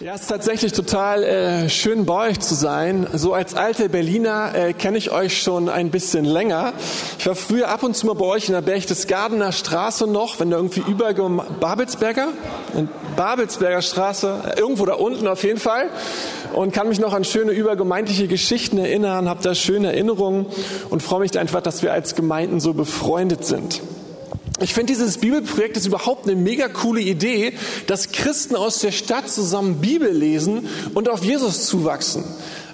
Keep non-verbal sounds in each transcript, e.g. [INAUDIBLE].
Ja, es ist tatsächlich total äh, schön bei euch zu sein. So als alter Berliner äh, kenne ich euch schon ein bisschen länger. Ich war früher ab und zu mal bei euch in der Berchtesgadener Straße noch, wenn da irgendwie über Babelsberger, Babelsberger Straße, äh, irgendwo da unten auf jeden Fall. Und kann mich noch an schöne übergemeindliche Geschichten erinnern, habe da schöne Erinnerungen und freue mich einfach, dass wir als Gemeinden so befreundet sind. Ich finde dieses Bibelprojekt ist überhaupt eine mega coole Idee, dass Christen aus der Stadt zusammen Bibel lesen und auf Jesus zuwachsen.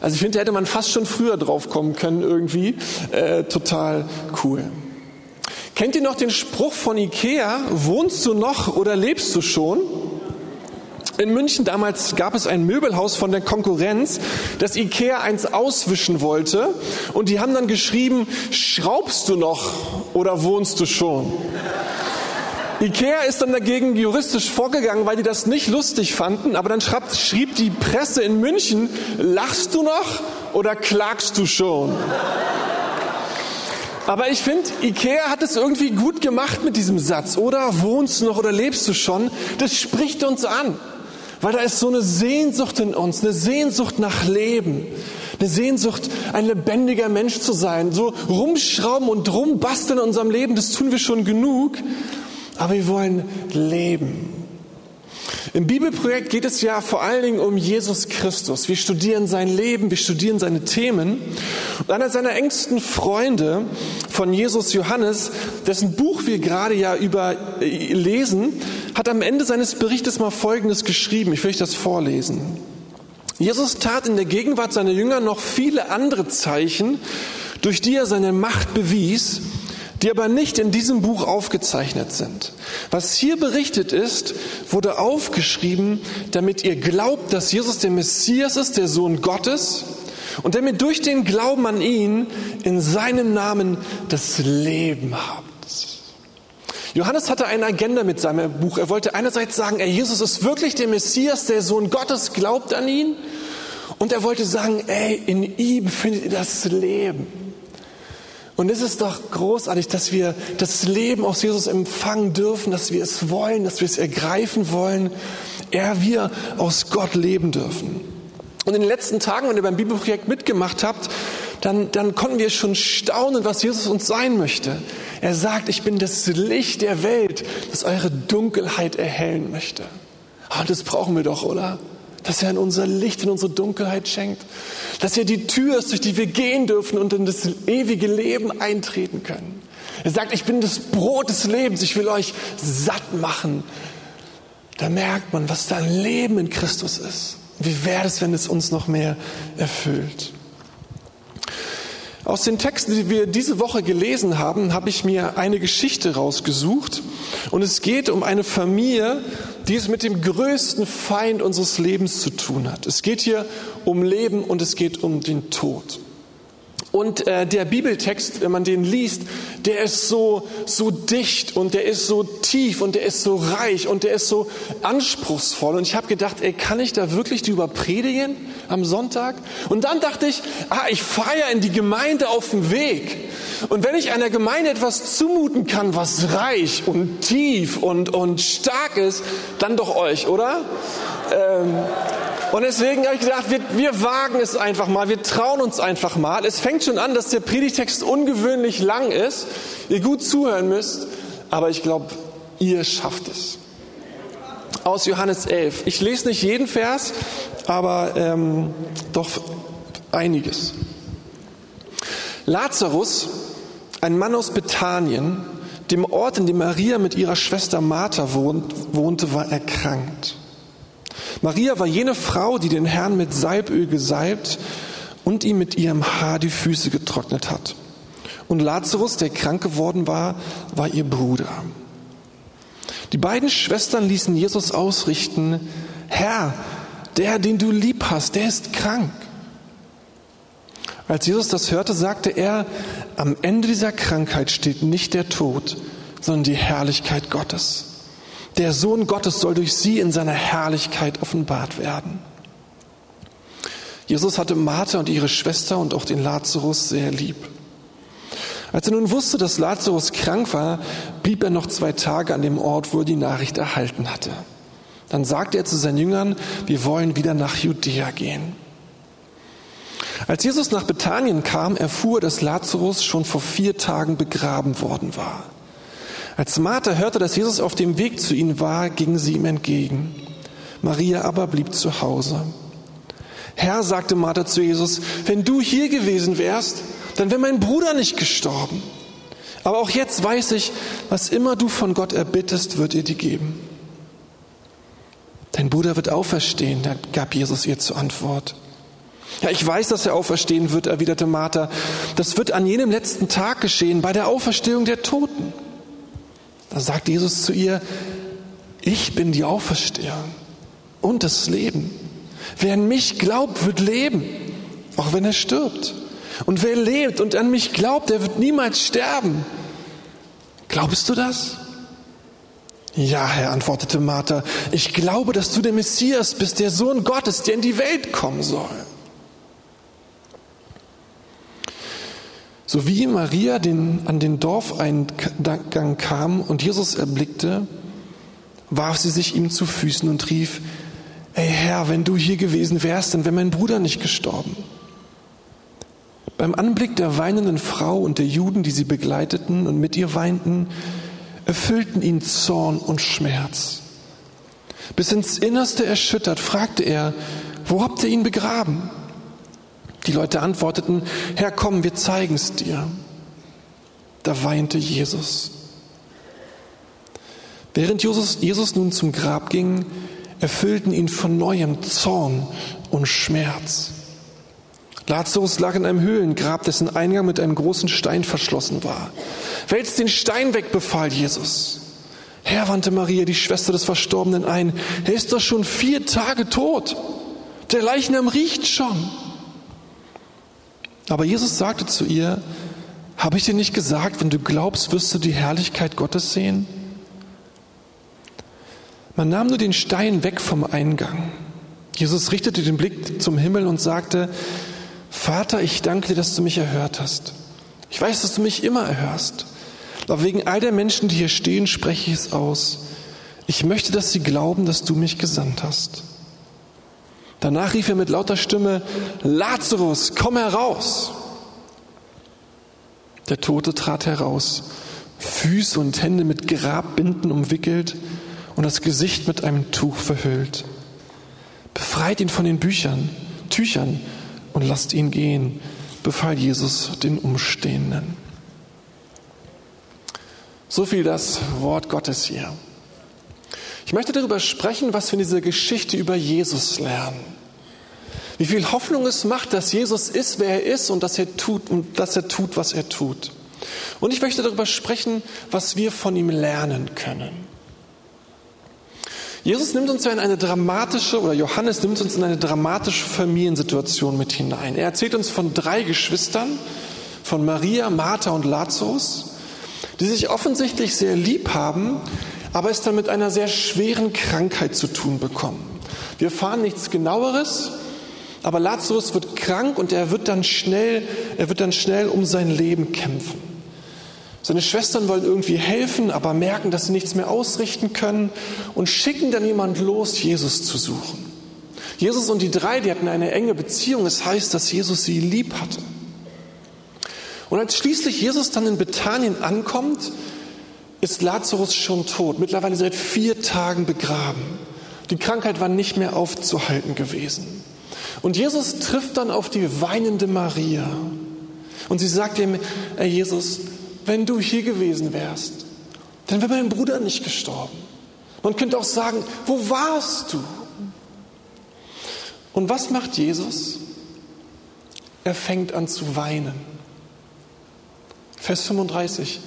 Also ich finde, da hätte man fast schon früher drauf kommen können irgendwie. Äh, total cool. Kennt ihr noch den Spruch von Ikea, wohnst du noch oder lebst du schon? In München damals gab es ein Möbelhaus von der Konkurrenz, das Ikea eins auswischen wollte. Und die haben dann geschrieben, schraubst du noch oder wohnst du schon? Ikea ist dann dagegen juristisch vorgegangen, weil die das nicht lustig fanden. Aber dann schrieb, schrieb die Presse in München, lachst du noch oder klagst du schon? Aber ich finde, Ikea hat es irgendwie gut gemacht mit diesem Satz. Oder wohnst du noch oder lebst du schon? Das spricht uns an. Weil da ist so eine Sehnsucht in uns, eine Sehnsucht nach Leben, eine Sehnsucht, ein lebendiger Mensch zu sein. So rumschrauben und rumbasteln in unserem Leben, das tun wir schon genug. Aber wir wollen leben. Im Bibelprojekt geht es ja vor allen Dingen um Jesus Christus. Wir studieren sein Leben, wir studieren seine Themen. Und einer seiner engsten Freunde von Jesus Johannes, dessen Buch wir gerade ja über äh, lesen, hat am Ende seines Berichtes mal Folgendes geschrieben. Ich will euch das vorlesen. Jesus tat in der Gegenwart seiner Jünger noch viele andere Zeichen, durch die er seine Macht bewies, die aber nicht in diesem Buch aufgezeichnet sind. Was hier berichtet ist, wurde aufgeschrieben, damit ihr glaubt, dass Jesus der Messias ist, der Sohn Gottes, und damit durch den Glauben an ihn in seinem Namen das Leben habt. Johannes hatte eine Agenda mit seinem Buch. Er wollte einerseits sagen, ey, Jesus ist wirklich der Messias, der Sohn Gottes, glaubt an ihn. Und er wollte sagen, ey, in ihm findet ihr das Leben. Und es ist doch großartig, dass wir das Leben aus Jesus empfangen dürfen, dass wir es wollen, dass wir es ergreifen wollen. Er, wir aus Gott leben dürfen. Und in den letzten Tagen, wenn ihr beim Bibelprojekt mitgemacht habt, dann, dann konnten wir schon staunen, was Jesus uns sein möchte. Er sagt, ich bin das Licht der Welt, das eure Dunkelheit erhellen möchte. Und ah, das brauchen wir doch, oder? Dass er in unser Licht, in unsere Dunkelheit schenkt. Dass er die Tür ist, durch die wir gehen dürfen und in das ewige Leben eintreten können. Er sagt, ich bin das Brot des Lebens, ich will euch satt machen. Da merkt man, was da ein Leben in Christus ist. Wie wäre es, wenn es uns noch mehr erfüllt? Aus den Texten, die wir diese Woche gelesen haben, habe ich mir eine Geschichte rausgesucht. Und es geht um eine Familie, die es mit dem größten Feind unseres Lebens zu tun hat. Es geht hier um Leben und es geht um den Tod. Und äh, der Bibeltext, wenn man den liest, der ist so, so dicht und der ist so tief und der ist so reich und der ist so anspruchsvoll. Und ich habe gedacht, ey, kann ich da wirklich drüber predigen am Sonntag? Und dann dachte ich, ah, ich fahre ja in die Gemeinde auf dem Weg. Und wenn ich einer Gemeinde etwas zumuten kann, was reich und tief und, und stark ist, dann doch euch, oder? Ähm, und deswegen habe ich gedacht, wir, wir wagen es einfach mal, wir trauen uns einfach mal. Es fängt schon an, dass der Predigtext ungewöhnlich lang ist, ihr gut zuhören müsst, aber ich glaube, ihr schafft es. Aus Johannes 11. Ich lese nicht jeden Vers, aber ähm, doch einiges. Lazarus, ein Mann aus Bethanien, dem Ort, in dem Maria mit ihrer Schwester Martha wohnte, war erkrankt. Maria war jene Frau, die den Herrn mit Salböl gesalbt und ihm mit ihrem Haar die Füße getrocknet hat. Und Lazarus, der krank geworden war, war ihr Bruder. Die beiden Schwestern ließen Jesus ausrichten, Herr, der, den du lieb hast, der ist krank. Als Jesus das hörte, sagte er, am Ende dieser Krankheit steht nicht der Tod, sondern die Herrlichkeit Gottes. Der Sohn Gottes soll durch sie in seiner Herrlichkeit offenbart werden. Jesus hatte Martha und ihre Schwester und auch den Lazarus sehr lieb. Als er nun wusste, dass Lazarus krank war, blieb er noch zwei Tage an dem Ort, wo er die Nachricht erhalten hatte. Dann sagte er zu seinen Jüngern, wir wollen wieder nach Judäa gehen. Als Jesus nach Bethanien kam, erfuhr, dass Lazarus schon vor vier Tagen begraben worden war. Als Martha hörte, dass Jesus auf dem Weg zu ihnen war, ging sie ihm entgegen. Maria aber blieb zu Hause. Herr, sagte Martha zu Jesus, wenn du hier gewesen wärst, dann wäre mein Bruder nicht gestorben. Aber auch jetzt weiß ich, was immer du von Gott erbittest, wird er dir geben. Dein Bruder wird auferstehen, gab Jesus ihr zur Antwort. Ja, ich weiß, dass er auferstehen wird, erwiderte Martha. Das wird an jenem letzten Tag geschehen, bei der Auferstehung der Toten. Da sagt Jesus zu ihr, ich bin die Auferstehung und das Leben. Wer an mich glaubt, wird leben, auch wenn er stirbt. Und wer lebt und an mich glaubt, der wird niemals sterben. Glaubst du das? Ja, Herr, antwortete Martha, ich glaube, dass du der Messias bist, der Sohn Gottes, der in die Welt kommen soll. So wie Maria den, an den Dorfeingang kam und Jesus erblickte, warf sie sich ihm zu Füßen und rief, Ey Herr, wenn du hier gewesen wärst, dann wäre mein Bruder nicht gestorben. Beim Anblick der weinenden Frau und der Juden, die sie begleiteten und mit ihr weinten, erfüllten ihn Zorn und Schmerz. Bis ins Innerste erschüttert fragte er, wo habt ihr ihn begraben? Die Leute antworteten, Herr, komm, wir zeigen es dir. Da weinte Jesus. Während Jesus, Jesus nun zum Grab ging, erfüllten ihn von neuem Zorn und Schmerz. Lazarus lag in einem Höhlengrab, dessen Eingang mit einem großen Stein verschlossen war. Wälzt den Stein weg, befahl Jesus. Herr, wandte Maria, die Schwester des Verstorbenen, ein, er ist doch schon vier Tage tot. Der Leichnam riecht schon. Aber Jesus sagte zu ihr, habe ich dir nicht gesagt, wenn du glaubst, wirst du die Herrlichkeit Gottes sehen? Man nahm nur den Stein weg vom Eingang. Jesus richtete den Blick zum Himmel und sagte, Vater, ich danke dir, dass du mich erhört hast. Ich weiß, dass du mich immer erhörst. Aber wegen all der Menschen, die hier stehen, spreche ich es aus. Ich möchte, dass sie glauben, dass du mich gesandt hast. Danach rief er mit lauter Stimme, Lazarus, komm heraus. Der Tote trat heraus, Füße und Hände mit Grabbinden umwickelt und das Gesicht mit einem Tuch verhüllt. Befreit ihn von den Büchern, Tüchern und lasst ihn gehen, befahl Jesus den Umstehenden. So viel das Wort Gottes hier. Ich möchte darüber sprechen, was wir in dieser Geschichte über Jesus lernen. Wie viel Hoffnung es macht, dass Jesus ist, wer er ist und dass er tut und dass er tut, was er tut. Und ich möchte darüber sprechen, was wir von ihm lernen können. Jesus nimmt uns ja in eine dramatische, oder Johannes nimmt uns in eine dramatische Familiensituation mit hinein. Er erzählt uns von drei Geschwistern, von Maria, Martha und Lazarus, die sich offensichtlich sehr lieb haben, aber es dann mit einer sehr schweren Krankheit zu tun bekommen. Wir erfahren nichts genaueres, aber Lazarus wird krank und er wird dann schnell, er wird dann schnell um sein Leben kämpfen. Seine Schwestern wollen irgendwie helfen, aber merken, dass sie nichts mehr ausrichten können und schicken dann jemand los, Jesus zu suchen. Jesus und die drei, die hatten eine enge Beziehung. Es das heißt, dass Jesus sie lieb hatte. Und als schließlich Jesus dann in Bethanien ankommt, ist Lazarus schon tot, mittlerweile seit vier Tagen begraben. Die Krankheit war nicht mehr aufzuhalten gewesen. Und Jesus trifft dann auf die weinende Maria. Und sie sagt ihm, Herr Jesus, wenn du hier gewesen wärst, dann wäre mein Bruder nicht gestorben. Man könnte auch sagen, wo warst du? Und was macht Jesus? Er fängt an zu weinen. Vers 35,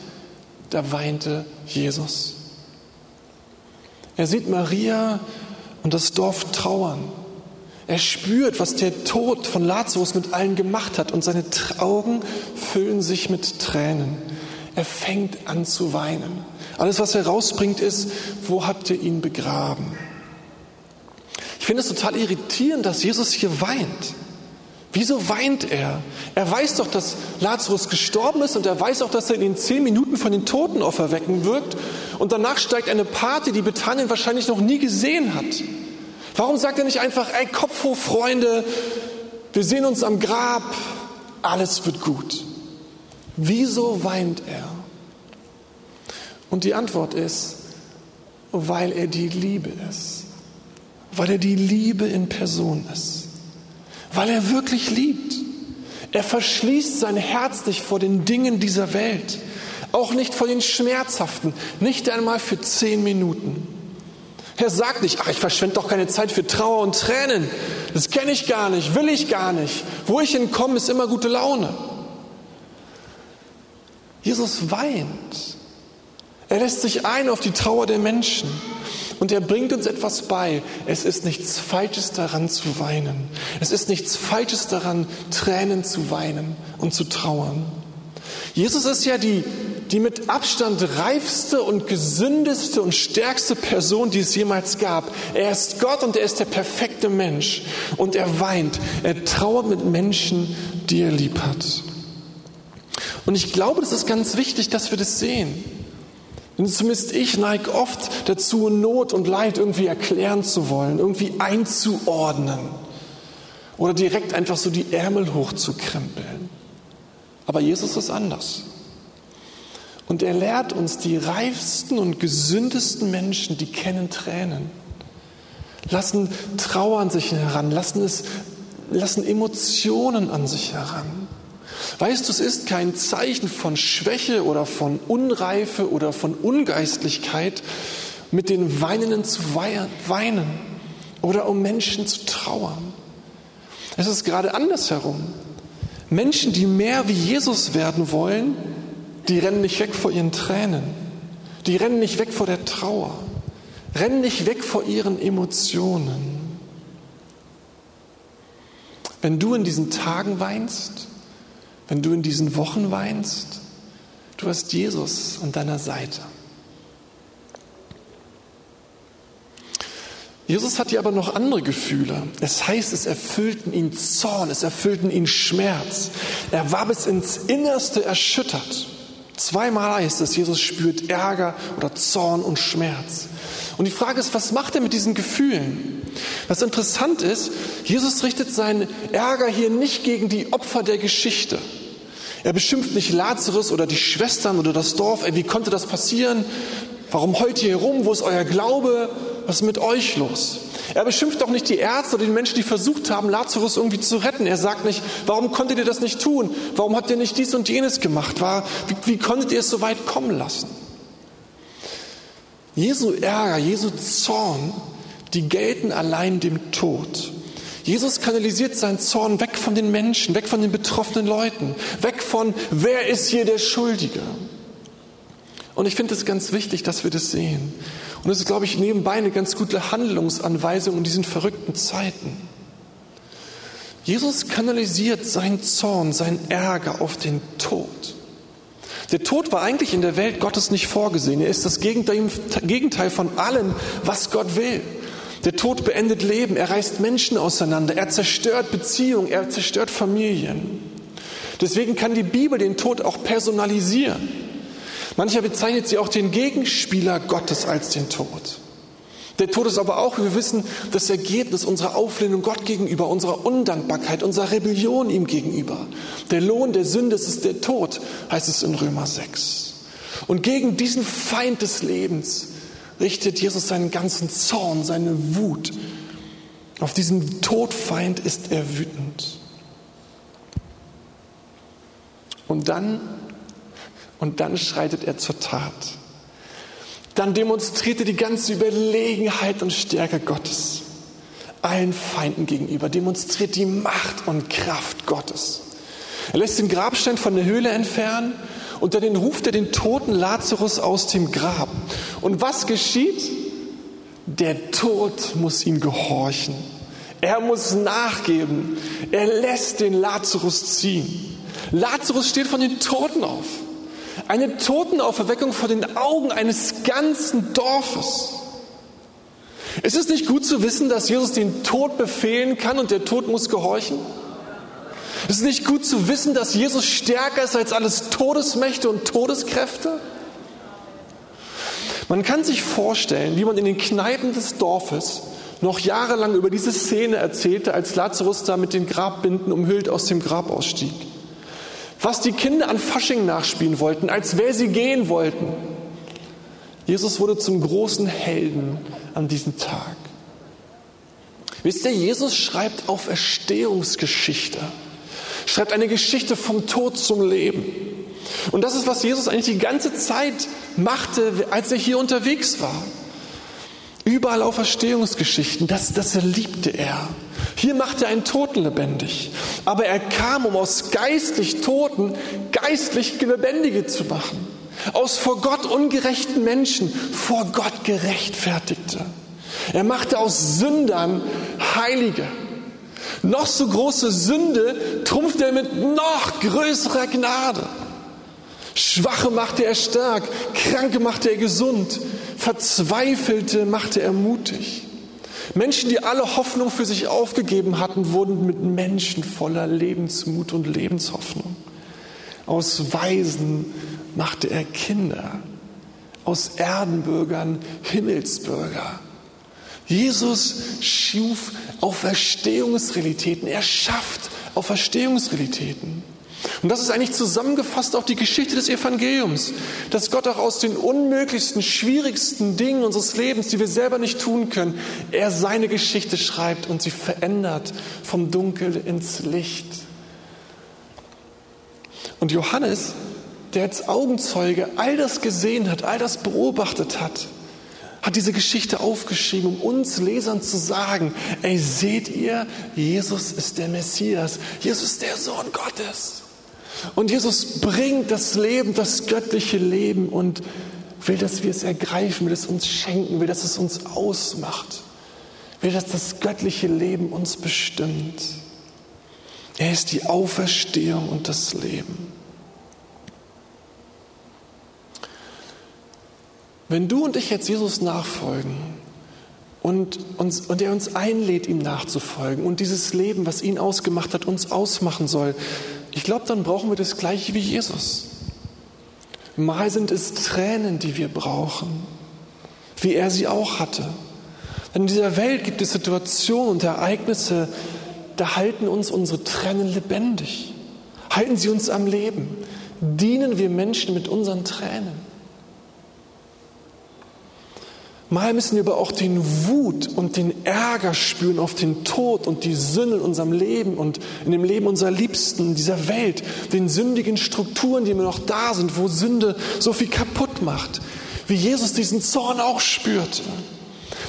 da weinte Jesus. Er sieht Maria und das Dorf trauern. Er spürt, was der Tod von Lazarus mit allen gemacht hat und seine Augen füllen sich mit Tränen. Er fängt an zu weinen. Alles, was er rausbringt, ist, wo habt ihr ihn begraben? Ich finde es total irritierend, dass Jesus hier weint. Wieso weint er? Er weiß doch, dass Lazarus gestorben ist und er weiß auch, dass er in den zehn Minuten von den Toten auferwecken wird. Und danach steigt eine Party, die Bethanien wahrscheinlich noch nie gesehen hat. Warum sagt er nicht einfach, ey, Kopf hoch, Freunde, wir sehen uns am Grab, alles wird gut. Wieso weint er? Und die Antwort ist, weil er die Liebe ist, weil er die Liebe in Person ist, weil er wirklich liebt. Er verschließt sein Herz nicht vor den Dingen dieser Welt, auch nicht vor den schmerzhaften, nicht einmal für zehn Minuten. Er sagt nicht, ach, ich verschwende doch keine Zeit für Trauer und Tränen. Das kenne ich gar nicht, will ich gar nicht. Wo ich hinkomme, ist immer gute Laune. Jesus weint. Er lässt sich ein auf die Trauer der Menschen. Und er bringt uns etwas bei. Es ist nichts Falsches daran zu weinen. Es ist nichts Falsches daran, Tränen zu weinen und zu trauern. Jesus ist ja die, die mit Abstand reifste und gesündeste und stärkste Person, die es jemals gab. Er ist Gott und er ist der perfekte Mensch. Und er weint. Er trauert mit Menschen, die er lieb hat. Und ich glaube, das ist ganz wichtig, dass wir das sehen. Denn zumindest ich neige oft dazu, Not und Leid irgendwie erklären zu wollen, irgendwie einzuordnen oder direkt einfach so die Ärmel hochzukrempeln. Aber Jesus ist anders. Und er lehrt uns, die reifsten und gesündesten Menschen, die kennen Tränen, lassen Trauer an sich heran, lassen, es, lassen Emotionen an sich heran. Weißt du, es ist kein Zeichen von Schwäche oder von Unreife oder von Ungeistlichkeit, mit den Weinenden zu weinen oder um Menschen zu trauern. Es ist gerade andersherum. Menschen, die mehr wie Jesus werden wollen, die rennen nicht weg vor ihren Tränen. Die rennen nicht weg vor der Trauer. Rennen nicht weg vor ihren Emotionen. Wenn du in diesen Tagen weinst, wenn du in diesen Wochen weinst, du hast Jesus an deiner Seite. Jesus hat ja aber noch andere Gefühle. Es heißt, es erfüllten ihn Zorn, es erfüllten ihn Schmerz. Er war bis ins Innerste erschüttert. Zweimal heißt es, Jesus spürt Ärger oder Zorn und Schmerz. Und die Frage ist, was macht er mit diesen Gefühlen? Was interessant ist, Jesus richtet seinen Ärger hier nicht gegen die Opfer der Geschichte. Er beschimpft nicht Lazarus oder die Schwestern oder das Dorf. Ey, wie konnte das passieren? Warum heult ihr hier rum? Wo ist euer Glaube? Was ist mit euch los? Er beschimpft auch nicht die Ärzte oder die Menschen, die versucht haben, Lazarus irgendwie zu retten. Er sagt nicht, warum konntet ihr das nicht tun? Warum habt ihr nicht dies und jenes gemacht? Wie, wie konntet ihr es so weit kommen lassen? Jesu Ärger, Jesu Zorn, die gelten allein dem Tod. Jesus kanalisiert seinen Zorn weg von den Menschen, weg von den betroffenen Leuten, weg von, wer ist hier der Schuldige? Und ich finde es ganz wichtig, dass wir das sehen. Und das ist, glaube ich, nebenbei eine ganz gute Handlungsanweisung in diesen verrückten Zeiten. Jesus kanalisiert seinen Zorn, seinen Ärger auf den Tod. Der Tod war eigentlich in der Welt Gottes nicht vorgesehen. Er ist das Gegenteil von allem, was Gott will. Der Tod beendet Leben, er reißt Menschen auseinander, er zerstört Beziehungen, er zerstört Familien. Deswegen kann die Bibel den Tod auch personalisieren. Mancher bezeichnet sie auch den Gegenspieler Gottes als den Tod. Der Tod ist aber auch, wie wir wissen, das Ergebnis unserer Auflehnung Gott gegenüber, unserer Undankbarkeit, unserer Rebellion ihm gegenüber. Der Lohn der Sünde ist der Tod, heißt es in Römer 6. Und gegen diesen Feind des Lebens richtet Jesus seinen ganzen Zorn, seine Wut. Auf diesen Todfeind ist er wütend. Und dann, und dann schreitet er zur Tat. Dann demonstriert er die ganze Überlegenheit und Stärke Gottes allen Feinden gegenüber, demonstriert die Macht und Kraft Gottes. Er lässt den Grabstein von der Höhle entfernen und dann ruft er den toten Lazarus aus dem Grab. Und was geschieht? Der Tod muss ihm gehorchen. Er muss nachgeben. Er lässt den Lazarus ziehen. Lazarus steht von den Toten auf. Eine Totenauferweckung vor den Augen eines ganzen Dorfes. Ist es nicht gut zu wissen, dass Jesus den Tod befehlen kann und der Tod muss gehorchen? Es ist nicht gut zu wissen, dass Jesus stärker ist als alles Todesmächte und Todeskräfte. Man kann sich vorstellen, wie man in den Kneipen des Dorfes noch jahrelang über diese Szene erzählte, als Lazarus da mit den Grabbinden umhüllt aus dem Grab ausstieg. Was die Kinder an Fasching nachspielen wollten, als wer sie gehen wollten. Jesus wurde zum großen Helden an diesem Tag. Wisst ihr, Jesus schreibt Auferstehungsgeschichte, schreibt eine Geschichte vom Tod zum Leben. Und das ist, was Jesus eigentlich die ganze Zeit machte, als er hier unterwegs war. Überall Auferstehungsgeschichten, das, das liebte er. Hier machte er einen Toten lebendig. Aber er kam, um aus geistlich Toten geistlich Lebendige zu machen. Aus vor Gott ungerechten Menschen vor Gott gerechtfertigte. Er machte aus Sündern Heilige. Noch so große Sünde trumpfte er mit noch größerer Gnade. Schwache machte er stark, Kranke machte er gesund, Verzweifelte machte er mutig. Menschen, die alle Hoffnung für sich aufgegeben hatten, wurden mit Menschen voller Lebensmut und Lebenshoffnung. Aus Weisen machte er Kinder, aus Erdenbürgern Himmelsbürger. Jesus schuf Auferstehungsrealitäten, er schafft Auferstehungsrealitäten. Und das ist eigentlich zusammengefasst auch die Geschichte des Evangeliums, dass Gott auch aus den unmöglichsten, schwierigsten Dingen unseres Lebens, die wir selber nicht tun können, er seine Geschichte schreibt und sie verändert vom Dunkel ins Licht. Und Johannes, der als Augenzeuge all das gesehen hat, all das beobachtet hat, hat diese Geschichte aufgeschrieben, um uns Lesern zu sagen, ey, seht ihr, Jesus ist der Messias, Jesus ist der Sohn Gottes. Und Jesus bringt das Leben, das göttliche Leben und will, dass wir es ergreifen, will es uns schenken, will, dass es uns ausmacht, will, dass das göttliche Leben uns bestimmt. Er ist die Auferstehung und das Leben. Wenn du und ich jetzt Jesus nachfolgen und, uns, und er uns einlädt, ihm nachzufolgen und dieses Leben, was ihn ausgemacht hat, uns ausmachen soll, ich glaube, dann brauchen wir das gleiche wie Jesus. Mal sind es Tränen, die wir brauchen, wie er sie auch hatte. Denn in dieser Welt gibt es Situationen und Ereignisse, da halten uns unsere Tränen lebendig. Halten sie uns am Leben. Dienen wir Menschen mit unseren Tränen. Mal müssen wir aber auch den Wut und den Ärger spüren auf den Tod und die Sünde in unserem Leben und in dem Leben unserer Liebsten, in dieser Welt, den sündigen Strukturen, die immer noch da sind, wo Sünde so viel kaputt macht, wie Jesus diesen Zorn auch spürte.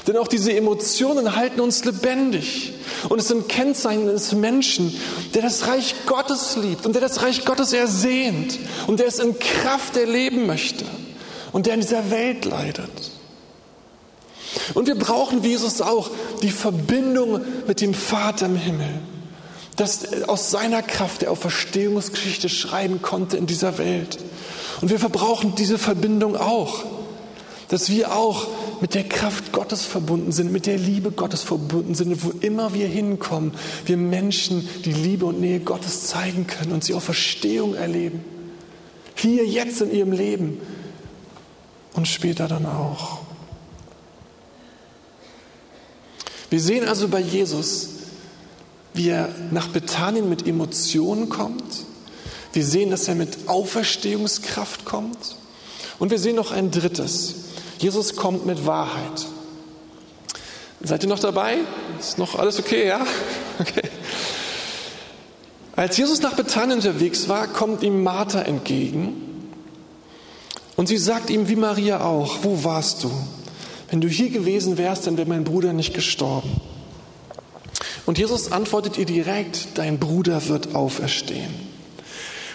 Denn auch diese Emotionen halten uns lebendig. Und es sind Kennzeichen des Menschen, der das Reich Gottes liebt und der das Reich Gottes ersehnt und der es in Kraft erleben möchte und der in dieser Welt leidet. Und wir brauchen, wie Jesus auch, die Verbindung mit dem Vater im Himmel, dass aus seiner Kraft der Auferstehungsgeschichte schreiben konnte in dieser Welt. Und wir verbrauchen diese Verbindung auch, dass wir auch mit der Kraft Gottes verbunden sind, mit der Liebe Gottes verbunden sind, wo immer wir hinkommen, wir Menschen die Liebe und Nähe Gottes zeigen können und sie auf Verstehung erleben. Hier, jetzt in ihrem Leben und später dann auch. Wir sehen also bei Jesus, wie er nach Bethanien mit Emotionen kommt. Wir sehen, dass er mit Auferstehungskraft kommt. Und wir sehen noch ein drittes. Jesus kommt mit Wahrheit. Seid ihr noch dabei? Ist noch alles okay, ja? [LAUGHS] Okay. Als Jesus nach Bethanien unterwegs war, kommt ihm Martha entgegen und sie sagt ihm, wie Maria auch, wo warst du? Wenn du hier gewesen wärst, dann wäre mein Bruder nicht gestorben. Und Jesus antwortet ihr direkt, dein Bruder wird auferstehen.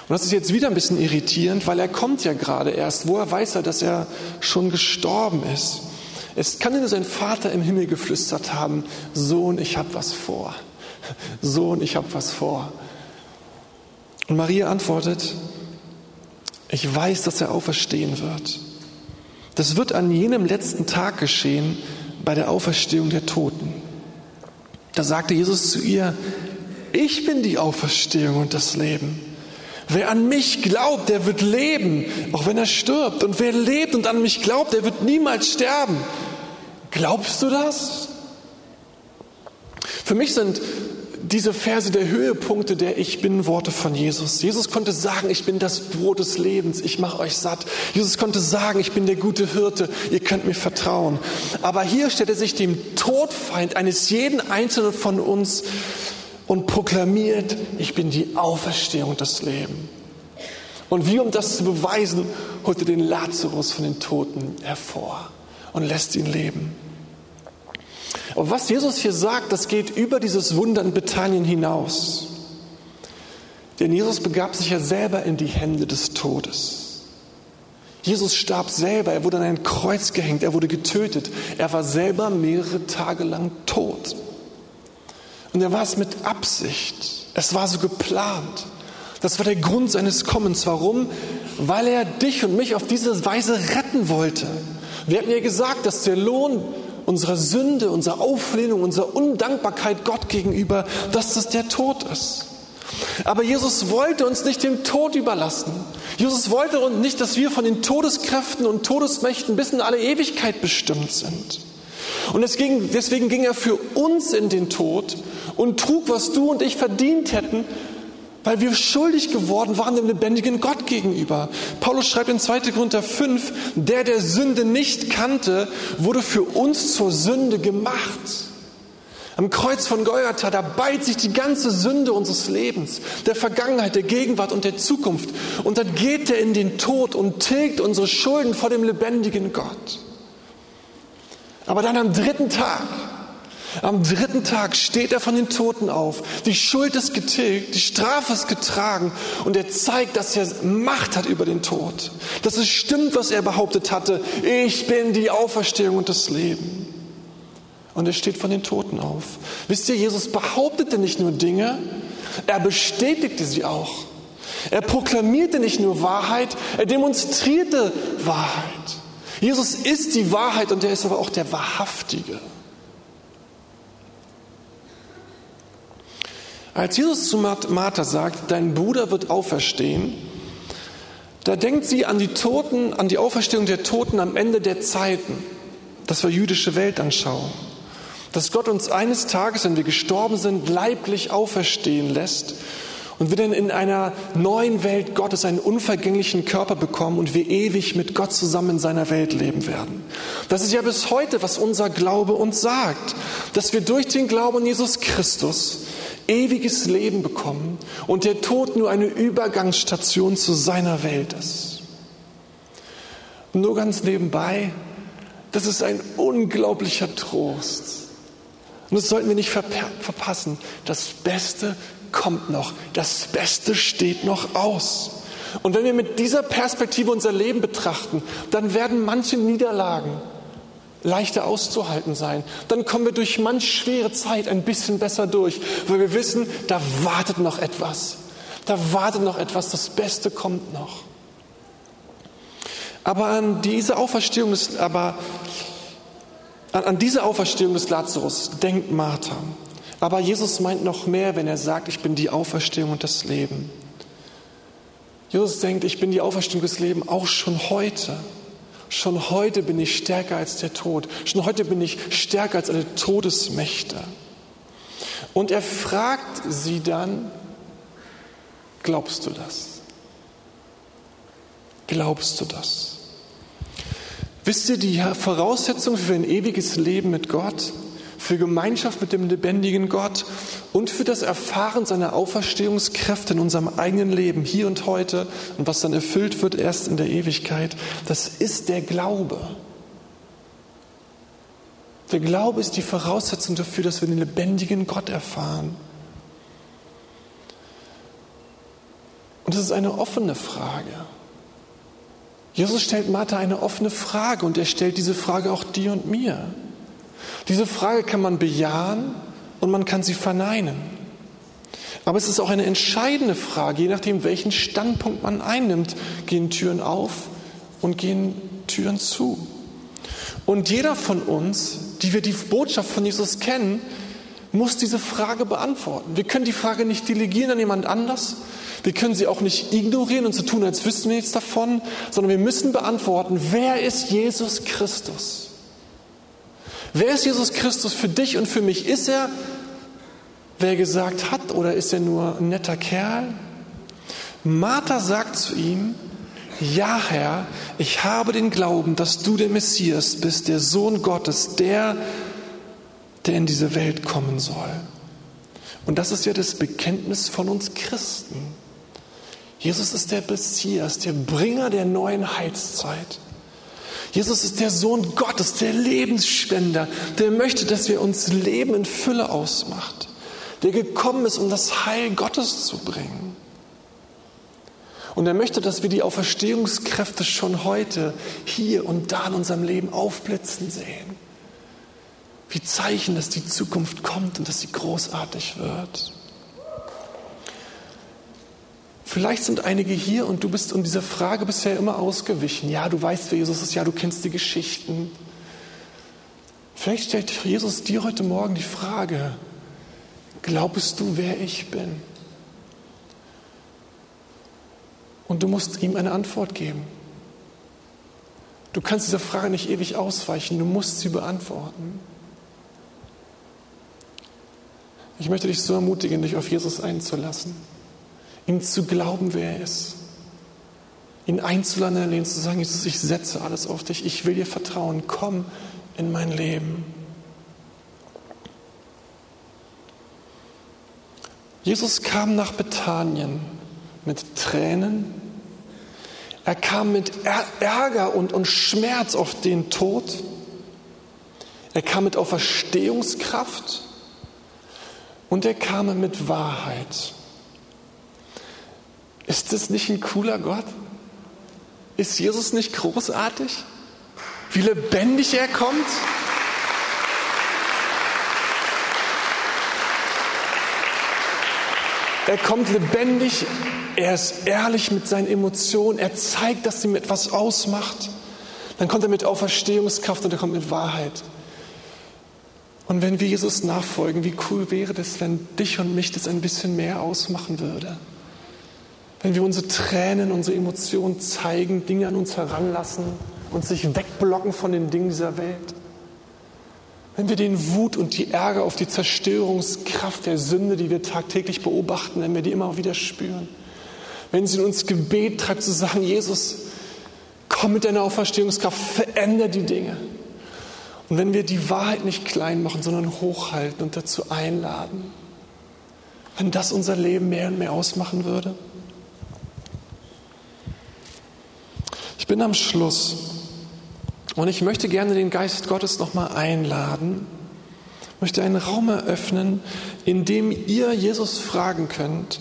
Und das ist jetzt wieder ein bisschen irritierend, weil er kommt ja gerade erst. Woher weiß er, dass er schon gestorben ist? Es kann nur sein Vater im Himmel geflüstert haben, Sohn, ich habe was vor. Sohn, ich habe was vor. Und Maria antwortet, ich weiß, dass er auferstehen wird. Das wird an jenem letzten Tag geschehen bei der Auferstehung der Toten. Da sagte Jesus zu ihr, ich bin die Auferstehung und das Leben. Wer an mich glaubt, der wird leben, auch wenn er stirbt. Und wer lebt und an mich glaubt, der wird niemals sterben. Glaubst du das? Für mich sind diese Verse der Höhepunkte der Ich bin Worte von Jesus. Jesus konnte sagen, ich bin das Brot des Lebens, ich mache euch satt. Jesus konnte sagen, ich bin der gute Hirte, ihr könnt mir vertrauen. Aber hier stellt er sich dem Todfeind eines jeden Einzelnen von uns und proklamiert, ich bin die Auferstehung und das Leben. Und wie um das zu beweisen, holt er den Lazarus von den Toten hervor und lässt ihn leben. Und was Jesus hier sagt, das geht über dieses Wunder in Bethanien hinaus. Denn Jesus begab sich ja selber in die Hände des Todes. Jesus starb selber, er wurde an ein Kreuz gehängt, er wurde getötet. Er war selber mehrere Tage lang tot. Und er war es mit Absicht. Es war so geplant. Das war der Grund seines Kommens. Warum? Weil er dich und mich auf diese Weise retten wollte. Wir hatten ja gesagt, dass der Lohn unserer Sünde, unserer Auflehnung, unserer Undankbarkeit Gott gegenüber, dass das der Tod ist. Aber Jesus wollte uns nicht dem Tod überlassen. Jesus wollte uns nicht, dass wir von den Todeskräften und Todesmächten bis in alle Ewigkeit bestimmt sind. Und deswegen, deswegen ging er für uns in den Tod und trug, was du und ich verdient hätten, weil wir schuldig geworden waren dem lebendigen Gott gegenüber. Paulus schreibt in 2. Korinther 5, der der Sünde nicht kannte, wurde für uns zur Sünde gemacht. Am Kreuz von Golgatha, da beißt sich die ganze Sünde unseres Lebens, der Vergangenheit, der Gegenwart und der Zukunft. Und dann geht er in den Tod und tilgt unsere Schulden vor dem lebendigen Gott. Aber dann am dritten Tag, am dritten Tag steht er von den Toten auf. Die Schuld ist getilgt, die Strafe ist getragen und er zeigt, dass er Macht hat über den Tod. Dass es stimmt, was er behauptet hatte. Ich bin die Auferstehung und das Leben. Und er steht von den Toten auf. Wisst ihr, Jesus behauptete nicht nur Dinge, er bestätigte sie auch. Er proklamierte nicht nur Wahrheit, er demonstrierte Wahrheit. Jesus ist die Wahrheit und er ist aber auch der Wahrhaftige. Als Jesus zu Martha sagt, dein Bruder wird auferstehen, da denkt sie an die Toten, an die Auferstehung der Toten am Ende der Zeiten. Das war jüdische Weltanschauung. Dass Gott uns eines Tages, wenn wir gestorben sind, leiblich auferstehen lässt und wir dann in einer neuen Welt Gottes einen unvergänglichen Körper bekommen und wir ewig mit Gott zusammen in seiner Welt leben werden. Das ist ja bis heute, was unser Glaube uns sagt, dass wir durch den Glauben an Jesus Christus ewiges Leben bekommen und der Tod nur eine Übergangsstation zu seiner Welt ist. Nur ganz nebenbei, das ist ein unglaublicher Trost. Und das sollten wir nicht verpassen. Das Beste kommt noch. Das Beste steht noch aus. Und wenn wir mit dieser Perspektive unser Leben betrachten, dann werden manche Niederlagen leichter auszuhalten sein. Dann kommen wir durch manch schwere Zeit ein bisschen besser durch, weil wir wissen, da wartet noch etwas. Da wartet noch etwas, das Beste kommt noch. Aber an diese Auferstehung des, aber an, an diese Auferstehung des Lazarus denkt Martha. Aber Jesus meint noch mehr, wenn er sagt, ich bin die Auferstehung und das Leben. Jesus denkt, ich bin die Auferstehung des Lebens auch schon heute. Schon heute bin ich stärker als der Tod. Schon heute bin ich stärker als alle Todesmächte. Und er fragt sie dann, glaubst du das? Glaubst du das? Wisst ihr, die Voraussetzung für ein ewiges Leben mit Gott für Gemeinschaft mit dem lebendigen Gott und für das Erfahren seiner Auferstehungskräfte in unserem eigenen Leben, hier und heute und was dann erfüllt wird erst in der Ewigkeit, das ist der Glaube. Der Glaube ist die Voraussetzung dafür, dass wir den lebendigen Gott erfahren. Und es ist eine offene Frage. Jesus stellt Martha eine offene Frage und er stellt diese Frage auch dir und mir. Diese Frage kann man bejahen und man kann sie verneinen. Aber es ist auch eine entscheidende Frage, je nachdem, welchen Standpunkt man einnimmt, gehen Türen auf und gehen Türen zu. Und jeder von uns, die wir die Botschaft von Jesus kennen, muss diese Frage beantworten. Wir können die Frage nicht delegieren an jemand anders. Wir können sie auch nicht ignorieren und so tun, als wüssten wir nichts davon, sondern wir müssen beantworten, wer ist Jesus Christus? Wer ist Jesus Christus für dich und für mich? Ist er, wer gesagt hat, oder ist er nur ein netter Kerl? Martha sagt zu ihm, ja Herr, ich habe den Glauben, dass du der Messias bist, der Sohn Gottes, der, der in diese Welt kommen soll. Und das ist ja das Bekenntnis von uns Christen. Jesus ist der Messias, der Bringer der neuen Heilszeit. Jesus ist der Sohn Gottes, der Lebensspender, der möchte, dass wir uns Leben in Fülle ausmacht, der gekommen ist, um das Heil Gottes zu bringen. Und er möchte, dass wir die Auferstehungskräfte schon heute, hier und da in unserem Leben aufblitzen sehen. Wie Zeichen, dass die Zukunft kommt und dass sie großartig wird. Vielleicht sind einige hier und du bist um dieser Frage bisher immer ausgewichen. Ja, du weißt, wer Jesus ist, ja, du kennst die Geschichten. Vielleicht stellt Jesus dir heute Morgen die Frage, glaubst du, wer ich bin? Und du musst ihm eine Antwort geben. Du kannst dieser Frage nicht ewig ausweichen, du musst sie beantworten. Ich möchte dich so ermutigen, dich auf Jesus einzulassen ihm zu glauben, wer er ist. Ihn einzuladen, in zu sagen, Jesus, ich setze alles auf dich, ich will dir vertrauen, komm in mein Leben. Jesus kam nach Bethanien mit Tränen. Er kam mit Ärger und, und Schmerz auf den Tod. Er kam mit Auferstehungskraft und er kam mit Wahrheit. Ist das nicht ein cooler Gott? Ist Jesus nicht großartig? Wie lebendig er kommt? Er kommt lebendig, er ist ehrlich mit seinen Emotionen, er zeigt, dass ihm etwas ausmacht. Dann kommt er mit Auferstehungskraft und er kommt mit Wahrheit. Und wenn wir Jesus nachfolgen, wie cool wäre das, wenn dich und mich das ein bisschen mehr ausmachen würde? Wenn wir unsere Tränen, unsere Emotionen zeigen, Dinge an uns heranlassen und sich wegblocken von den Dingen dieser Welt. Wenn wir den Wut und die Ärger auf die Zerstörungskraft der Sünde, die wir tagtäglich beobachten, wenn wir die immer wieder spüren. Wenn sie in uns Gebet treibt, zu sagen, Jesus, komm mit deiner Auferstehungskraft, veränder die Dinge. Und wenn wir die Wahrheit nicht klein machen, sondern hochhalten und dazu einladen, wenn das unser Leben mehr und mehr ausmachen würde. Bin am Schluss und ich möchte gerne den Geist Gottes nochmal einladen, möchte einen Raum eröffnen, in dem ihr Jesus fragen könnt,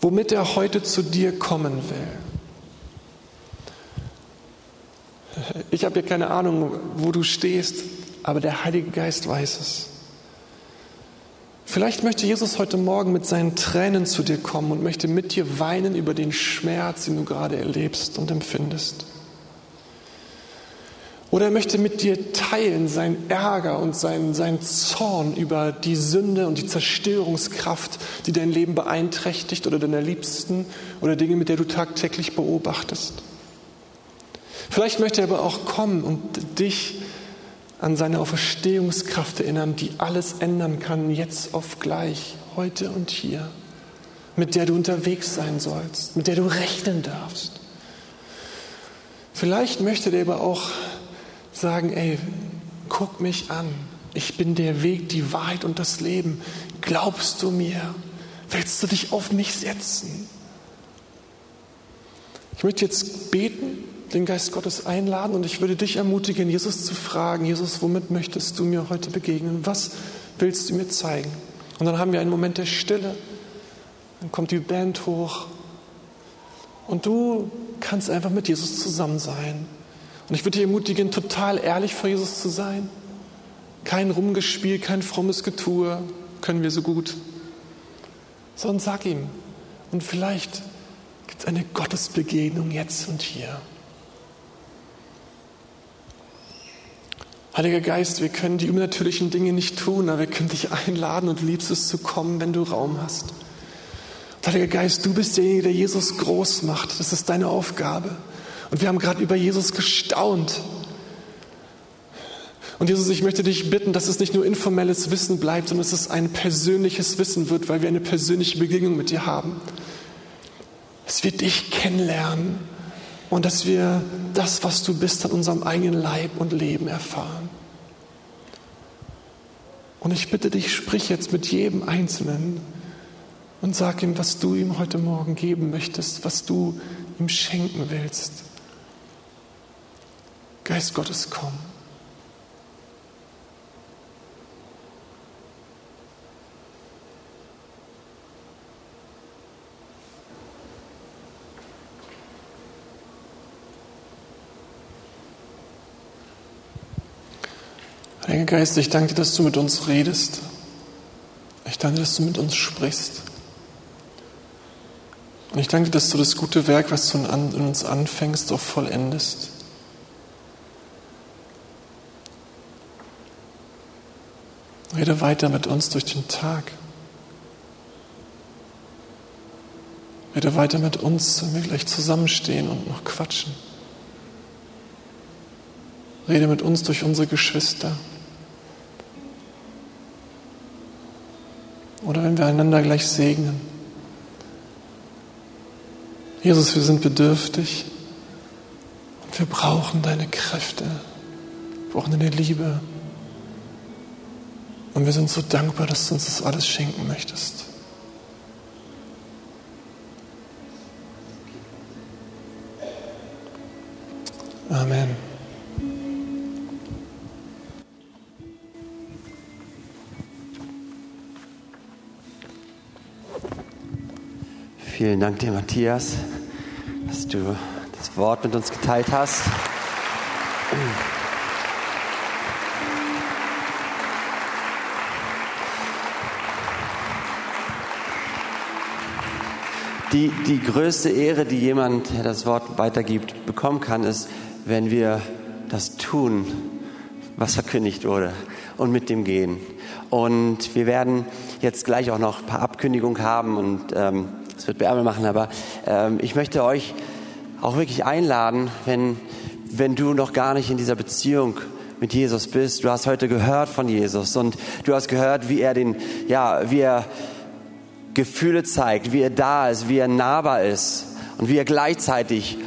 womit er heute zu dir kommen will. Ich habe ja keine Ahnung, wo du stehst, aber der Heilige Geist weiß es. Vielleicht möchte Jesus heute Morgen mit seinen Tränen zu dir kommen und möchte mit dir weinen über den Schmerz, den du gerade erlebst und empfindest. Oder er möchte mit dir teilen seinen Ärger und seinen, seinen Zorn über die Sünde und die Zerstörungskraft, die dein Leben beeinträchtigt oder deiner Liebsten oder Dinge, mit der du tagtäglich beobachtest. Vielleicht möchte er aber auch kommen und dich an seine Auferstehungskraft erinnern, die alles ändern kann, jetzt auf gleich, heute und hier, mit der du unterwegs sein sollst, mit der du rechnen darfst. Vielleicht möchte der aber auch sagen, ey, guck mich an, ich bin der Weg, die Wahrheit und das Leben. Glaubst du mir? Willst du dich auf mich setzen? Ich möchte jetzt beten den Geist Gottes einladen und ich würde dich ermutigen, Jesus zu fragen, Jesus, womit möchtest du mir heute begegnen? Was willst du mir zeigen? Und dann haben wir einen Moment der Stille, dann kommt die Band hoch und du kannst einfach mit Jesus zusammen sein. Und ich würde dich ermutigen, total ehrlich vor Jesus zu sein. Kein Rumgespiel, kein frommes Getue, können wir so gut. Sondern sag ihm, und vielleicht gibt es eine Gottesbegegnung jetzt und hier. Heiliger Geist, wir können die übernatürlichen Dinge nicht tun, aber wir können dich einladen und liebst es zu kommen, wenn du Raum hast. Heiliger Geist, du bist derjenige, der Jesus groß macht. Das ist deine Aufgabe. Und wir haben gerade über Jesus gestaunt. Und Jesus, ich möchte dich bitten, dass es nicht nur informelles Wissen bleibt, sondern dass es ein persönliches Wissen wird, weil wir eine persönliche Begegnung mit dir haben. Dass wir dich kennenlernen und dass wir das, was du bist, an unserem eigenen Leib und Leben erfahren. Und ich bitte dich, sprich jetzt mit jedem Einzelnen und sag ihm, was du ihm heute Morgen geben möchtest, was du ihm schenken willst. Geist Gottes, komm. Heiliger Geist, ich danke dir, dass du mit uns redest. Ich danke, dass du mit uns sprichst. Und ich danke, dass du das gute Werk, was du in uns anfängst, auch vollendest. Rede weiter mit uns durch den Tag. Rede weiter mit uns, wenn wir gleich zusammenstehen und noch quatschen. Rede mit uns durch unsere Geschwister. Oder wenn wir einander gleich segnen. Jesus, wir sind bedürftig und wir brauchen deine Kräfte, wir brauchen deine Liebe. Und wir sind so dankbar, dass du uns das alles schenken möchtest. Amen. Vielen Dank dir, Matthias, dass du das Wort mit uns geteilt hast. Die, die größte Ehre, die jemand, der das Wort weitergibt, bekommen kann, ist, wenn wir das tun, was verkündigt wurde und mit dem gehen. Und wir werden jetzt gleich auch noch ein paar Abkündigungen haben und ähm, wird Bärmel machen, aber ähm, ich möchte euch auch wirklich einladen, wenn, wenn du noch gar nicht in dieser Beziehung mit Jesus bist. Du hast heute gehört von Jesus und du hast gehört, wie er den, ja, wie er Gefühle zeigt, wie er da ist, wie er nahbar ist und wie er gleichzeitig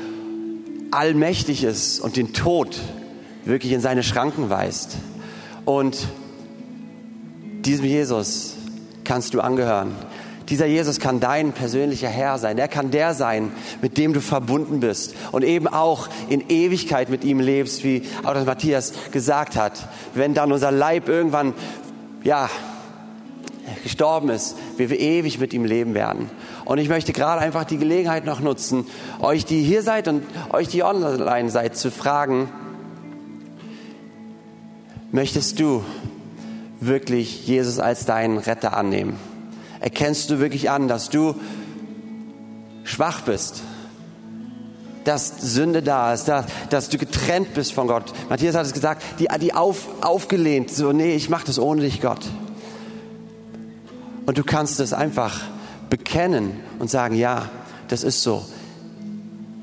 allmächtig ist und den Tod wirklich in seine Schranken weist. Und diesem Jesus kannst du angehören. Dieser Jesus kann dein persönlicher Herr sein. Er kann der sein, mit dem du verbunden bist und eben auch in Ewigkeit mit ihm lebst, wie auch das Matthias gesagt hat. Wenn dann unser Leib irgendwann, ja, gestorben ist, wir, wir ewig mit ihm leben werden. Und ich möchte gerade einfach die Gelegenheit noch nutzen, euch, die hier seid und euch, die online seid, zu fragen, möchtest du wirklich Jesus als deinen Retter annehmen? Erkennst du wirklich an, dass du schwach bist, dass Sünde da ist, dass, dass du getrennt bist von Gott. Matthias hat es gesagt, die, die auf, aufgelehnt, so, nee, ich mache das ohne dich, Gott. Und du kannst es einfach bekennen und sagen, ja, das ist so.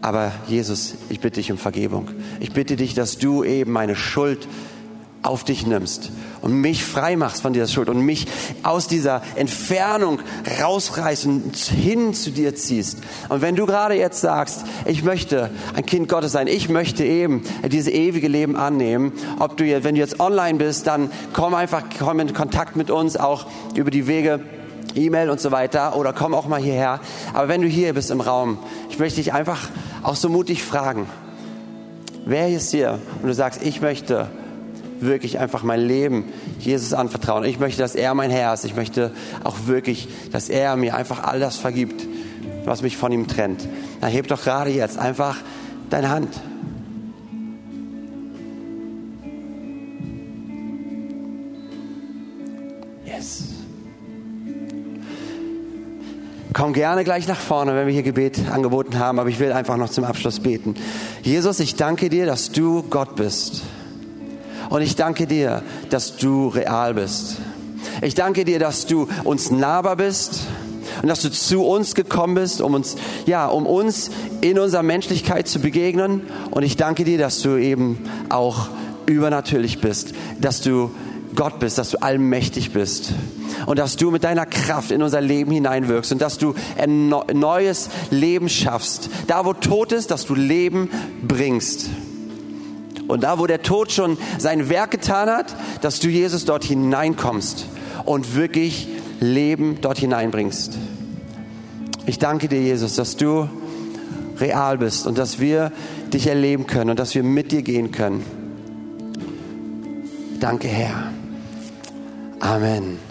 Aber Jesus, ich bitte dich um Vergebung. Ich bitte dich, dass du eben meine Schuld auf dich nimmst und mich frei machst von dieser Schuld und mich aus dieser Entfernung rausreißt und hin zu dir ziehst. Und wenn du gerade jetzt sagst, ich möchte ein Kind Gottes sein, ich möchte eben dieses ewige Leben annehmen, ob du jetzt, wenn du jetzt online bist, dann komm einfach, komm in Kontakt mit uns, auch über die Wege, E-Mail und so weiter oder komm auch mal hierher. Aber wenn du hier bist im Raum, ich möchte dich einfach auch so mutig fragen, wer ist hier und du sagst, ich möchte wirklich einfach mein Leben Jesus anvertrauen. Ich möchte, dass er mein Herr ist. Ich möchte auch wirklich, dass er mir einfach all das vergibt, was mich von ihm trennt. Dann heb doch gerade jetzt einfach deine Hand. Yes. Komm gerne gleich nach vorne, wenn wir hier Gebet angeboten haben, aber ich will einfach noch zum Abschluss beten. Jesus, ich danke dir, dass du Gott bist Und ich danke dir, dass du real bist. Ich danke dir, dass du uns nahbar bist und dass du zu uns gekommen bist, um uns, ja, um uns in unserer Menschlichkeit zu begegnen. Und ich danke dir, dass du eben auch übernatürlich bist, dass du Gott bist, dass du allmächtig bist und dass du mit deiner Kraft in unser Leben hineinwirkst und dass du ein neues Leben schaffst. Da, wo Tod ist, dass du Leben bringst. Und da, wo der Tod schon sein Werk getan hat, dass du Jesus dort hineinkommst und wirklich Leben dort hineinbringst. Ich danke dir, Jesus, dass du real bist und dass wir dich erleben können und dass wir mit dir gehen können. Danke, Herr. Amen.